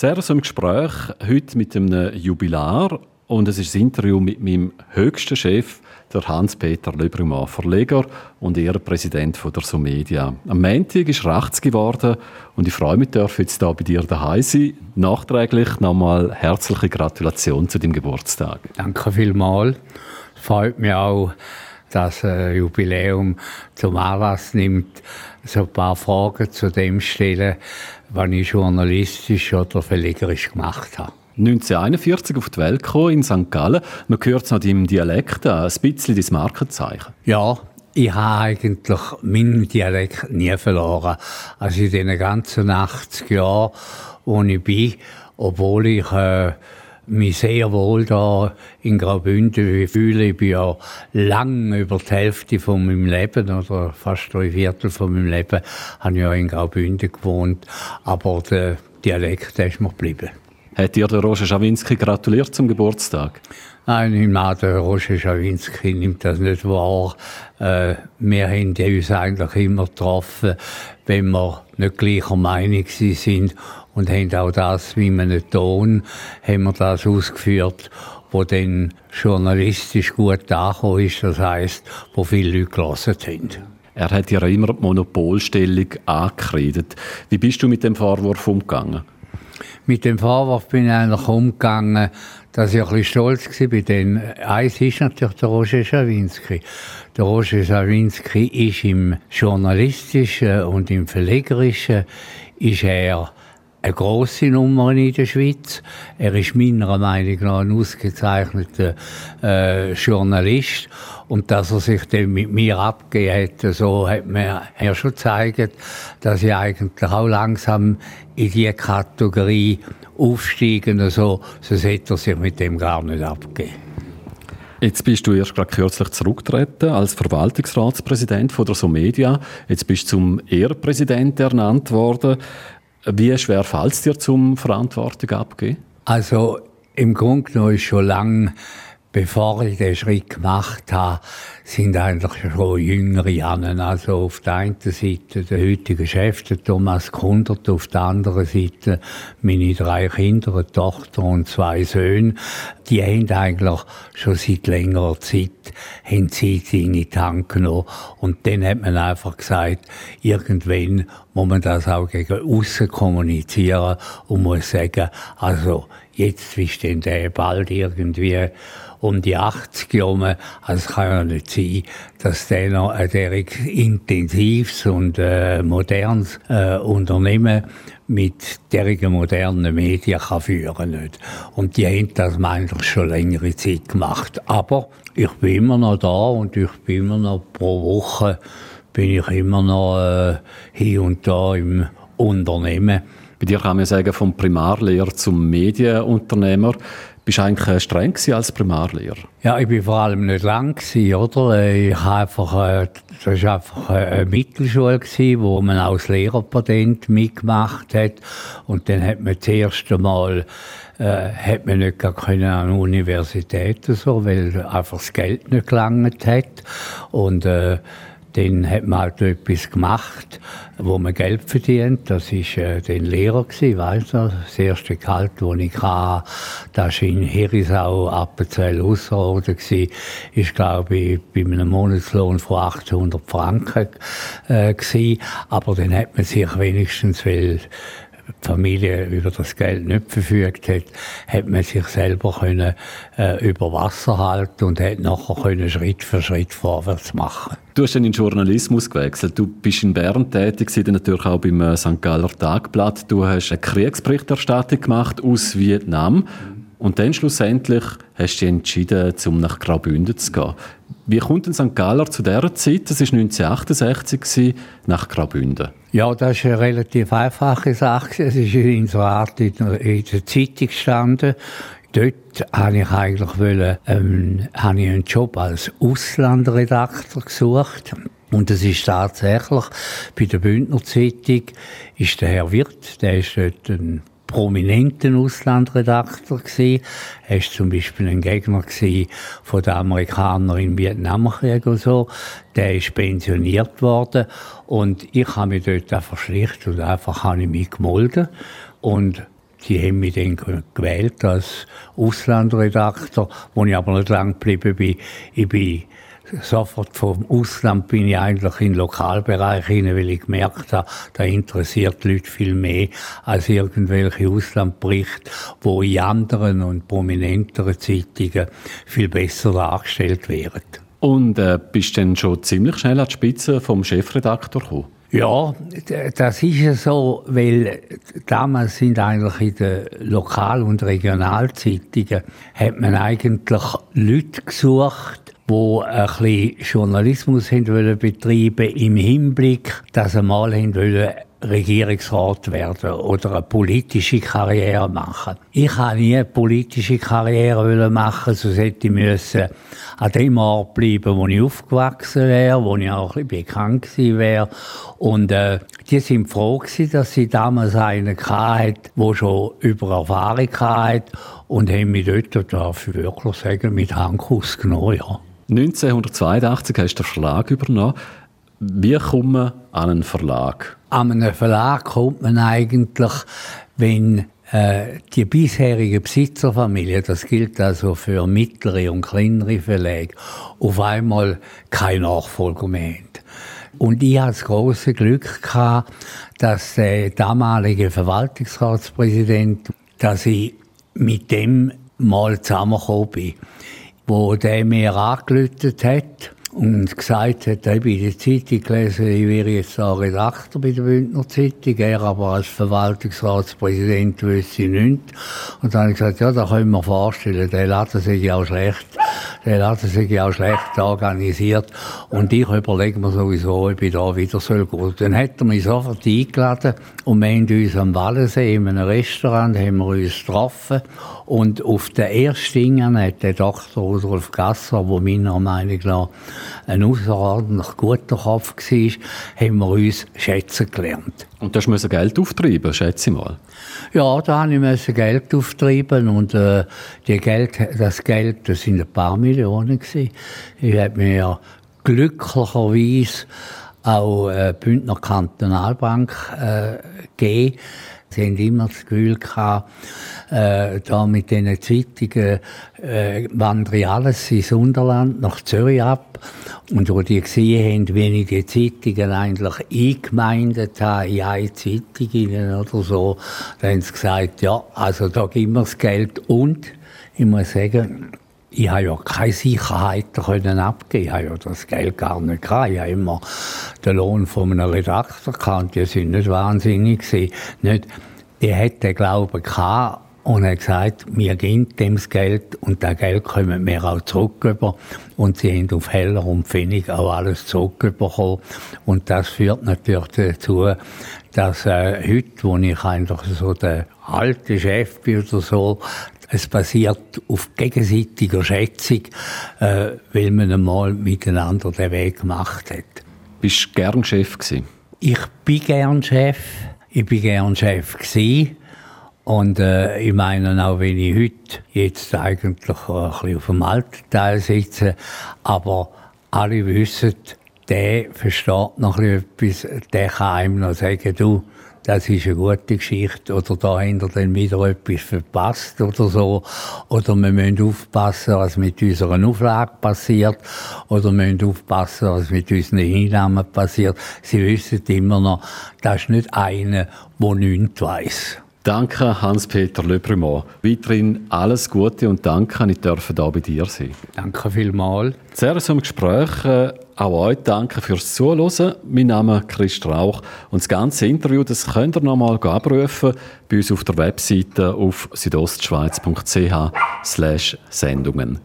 So im Gespräch heute mit einem Jubilar und es ist das Interview mit meinem höchsten Chef, der Hans-Peter Löbrimann, Verleger und Ehrenpräsident von der Somedia. Am Montag ist rechts geworden und ich freue mich, darf jetzt hier bei dir daheim sein. Nachträglich nochmal herzliche Gratulation zu deinem Geburtstag. Danke vielmals. Freut mich auch, dass ein Jubiläum zum Anlass nimmt, so ein paar Fragen zu dem stellen, was ich journalistisch oder verlegerisch gemacht habe. 1941 auf die Welt gekommen, in St. Gallen. Man hört es noch deinem Dialekt an, ein bisschen dein Markenzeichen. Ja, ich habe eigentlich meinen Dialekt nie verloren. Also in den ganzen 80 Jahren, wo ich bin, obwohl ich äh, mich sehr wohl da in Graubünden fühle. Ich bin ja lang über die Hälfte von meinem Leben oder fast drei Viertel von meinem Leben habe ich ja in Graubünden gewohnt. Aber der Dialekt der ist mir geblieben. Hat dir der Roger Schawinski gratuliert zum Geburtstag? Nein, ich meine, der Roger Schawinski nimmt das nicht wahr. Äh, wir haben uns eigentlich immer getroffen, wenn wir nicht gleicher Meinung sind und haben auch das, wie man einen Ton, haben wir das ausgeführt, wo dann journalistisch gut angekommen ist, das heisst, wo viele Leute gelesen haben. Er hat ja immer die Monopolstellung angekreidet. Wie bist du mit dem Vorwurf umgegangen? Mit dem Vorwurf bin ich eigentlich umgegangen, dass ich ein bisschen stolz war. Denn eins ist natürlich der Roger Schawinski. Der Roger Schawinski ist im Journalistischen und im Verlegerischen ist er eine grosse Nummer in der Schweiz. Er ist meiner Meinung nach ein ausgezeichneter äh, Journalist. Und dass er sich dann mit mir abgegeben hat, so hat mir er schon gezeigt, dass ich eigentlich auch langsam in diese Kategorie aufsteigen, so, sonst hätte er sich mit dem gar nicht abgegeben. Jetzt bist du erst gerade kürzlich zurückgetreten als Verwaltungsratspräsident von der Somedia. Jetzt bist du zum Ehrenpräsident ernannt worden. Wie schwer fällt es dir zum Verantwortung abgeben? Also im Grunde genommen ist schon lange bevor ich den Schritt gemacht habe, sind eigentlich schon jüngere Jannen. Also auf der einen Seite der heutige Chef, der Thomas Kundert, auf der anderen Seite meine drei Kinder, eine Tochter und zwei Söhne. Die haben eigentlich schon seit längerer Zeit haben sie in die Hand genommen. Und dann hat man einfach gesagt, irgendwann muss man das auch gegen aussen kommunizieren und muss sagen, also jetzt ist denn der bald irgendwie um die 80 Jahre. Also es kann ja nicht sein, dass der noch ein derart intensives und äh, modernes äh, Unternehmen mit derartigen modernen Medien kann führen nicht. Und die haben das eigentlich schon längere Zeit gemacht. Aber ich bin immer noch da und ich bin immer noch pro Woche bin ich immer noch äh, hier und da im Unternehmen. Bei dir kann man sagen, vom Primarlehrer zum Medienunternehmer. Bist du eigentlich streng als Primarlehrer? Ja, ich bin vor allem nicht lang gewesen, oder? Ich habe einfach, äh, das war einfach eine Mittelschule gewesen, wo man als Lehrerpatent mitgemacht hat. Und dann hat man das erste Mal, äh, hat man nicht gar können an Universitäten so, weil einfach das Geld nicht gelangt hat. Und, äh, dann hat man halt etwas gemacht, wo man Geld verdient. Das war äh, den Lehrer gewesen, weißt du? Das erste Gehalt, das ich hatte, das war in Herisau, Appenzell, Ausserrhoden gewesen, ist, glaube ich, bei einem Monatslohn von 800 Franken, äh, gewesen. Aber dann hat man sich wenigstens, weil die Familie über das Geld nicht verfügt hat, hat man sich selber können, äh, über Wasser halten und hat nachher können Schritt für Schritt vorwärts machen. Du hast dann in den Journalismus gewechselt. Du bist in Bern tätig, dann natürlich auch beim äh, St. Galler Tagblatt. Du hast eine Kriegsberichterstattung gemacht aus Vietnam. Und dann schlussendlich hast du dich entschieden, um nach Graubünden zu gehen. Wie kommt denn St. Galler zu dieser Zeit, das war 1968, nach Graubünden? Ja, das ist eine relativ einfache Sache. Es ist in so Art in der Zeitung gestanden. Dort habe ich eigentlich wollen, ähm, habe ich einen Job als Auslandredakteur gesucht. Und es ist tatsächlich, bei der Bündner Zeitung ist der Herr Wirt, der ist dort ein prominenten Auslandredakteur gewesen. Er war zum Beispiel ein Gegner von den Amerikanern im Vietnamkrieg und so. Der ist pensioniert worden und ich habe mich dort einfach schlicht und einfach habe ich mich gemolden und Sie haben mich dann gewählt als Auslandredakteur, wo ich aber nicht lang geblieben bin. Ich bin sofort vom Ausland bin ich eigentlich in den Lokalbereich hinein, weil ich gemerkt habe, da interessiert die Leute viel mehr als irgendwelche Auslandberichte, wo in anderen und prominenteren Zeitungen viel besser dargestellt werden. Und äh, bist du denn schon ziemlich schnell an die Spitze vom Chefredaktor gekommen? Ja, das ist ja so, weil damals sind eigentlich in den Lokal- und Regionalzeitungen hat man eigentlich Leute gesucht, wo ein bisschen Journalismus haben betreiben im Hinblick, dass sie mal wollen Regierungsrat werden oder eine politische Karriere machen. Ich habe nie eine politische Karriere machen, sonst hätte ich müssen an dem Ort bleiben, wo ich aufgewachsen wäre, wo ich auch ein bisschen bekannt gewesen wäre. Und äh, die sind froh gewesen, dass sie damals einen hatte, der schon über Erfahrung hatte und haben mich dort, darf ich wirklich sagen, mit Handkuss genommen, ja. 1982 hast du den Verlag übernommen. Wie kommt man an einen Verlag? An einen Verlag kommt man eigentlich, wenn äh, die bisherige Besitzerfamilie, das gilt also für mittlere und kleinere Verlage, auf einmal kein Nachfolger mehr haben. Und ich hatte das große Glück gehabt, dass der damalige Verwaltungsratspräsident, dass ich mit dem mal zusammengekommen bin wo der mir angelötet hat und gesagt hat, ich habe in der Zeitung gelesen, ich wäre jetzt auch Redakteur bei der Bündner Zeitung, er aber als Verwaltungsratspräsident wüsste nichts. Und dann habe ich gesagt, ja, da können wir vorstellen, der Laden sei auch schlecht, der Laden sei auch schlecht organisiert und ich überlege mir sowieso, ob ich da wieder soll gehen. Dann hat er mich sofort eingeladen und wir haben uns am Wallensee in einem Restaurant haben wir uns getroffen und auf den ersten hat der Dr. Rudolf Gasser, der meiner Meinung nach ein außerordentlich guter Kopf war, haben wir uns schätzen gelernt. Und da musst du Geld auftreiben, schätze ich mal. Ja, da musste ich Geld auftreiben und äh, die Geld, das Geld, das sind ein paar Millionen gewesen. Ich habe mir glücklicherweise auch äh, Bündner Kantonalbank äh, gegeben. Sie haben immer das Gefühl gehabt, äh, da mit diesen Zeitungen äh, wandere alles ins Unterland nach Zürich ab. Und wo die gesehen haben, wie ich die Zeitungen eigentlich eingemeindet habe, in eine Zeitung oder so, dann haben sie gesagt, ja, also da gibt wir das Geld und ich muss sagen, ich habe ja keine Sicherheit können. Ich habe ja das Geld gar nicht gehabt. Ich habe immer den Lohn von einem Redakteur gehabt. Die sind nicht wahnsinnig gewesen. Nicht, die hätte Glauben gehabt und hat gesagt, wir geben dem das Geld und das Geld kommen wir auch zurück über. Und sie haben auf Heller und Pfennig auch alles zurückbekommen. Und das führt natürlich dazu, dass äh, heute, wo ich eigentlich so der alte Chef bin oder so, es basiert auf gegenseitiger Schätzung, äh, weil man einmal miteinander den Weg gemacht hat. Bist du gern Chef gewesen? Ich bin gern Chef. Ich bin gern Chef gewesen. Und äh, ich meine, auch wenn ich heute jetzt eigentlich ein bisschen auf dem alten Teil sitze, aber alle wissen, der versteht noch etwas, der kann einem noch sagen, du, das ist eine gute Geschichte, oder da haben wir dann wieder etwas verpasst oder so, oder wir müssen aufpassen, was mit unserer Auflage passiert, oder wir müssen aufpassen, was mit unseren Einnahmen passiert. Sie wissen immer noch, das ist nicht einer, der nichts weiss. Danke, Hans-Peter Lebrumont. Weiterhin alles Gute und danke, ich dürfen hier bei dir sein. Danke vielmals. Sehr zum Gespräch. Auch euch danke fürs Zuhören. Mein Name ist Chris Strauch und das ganze Interview das könnt ihr nochmal abrufen bei uns auf der Webseite auf südostschweiz.ch Sendungen.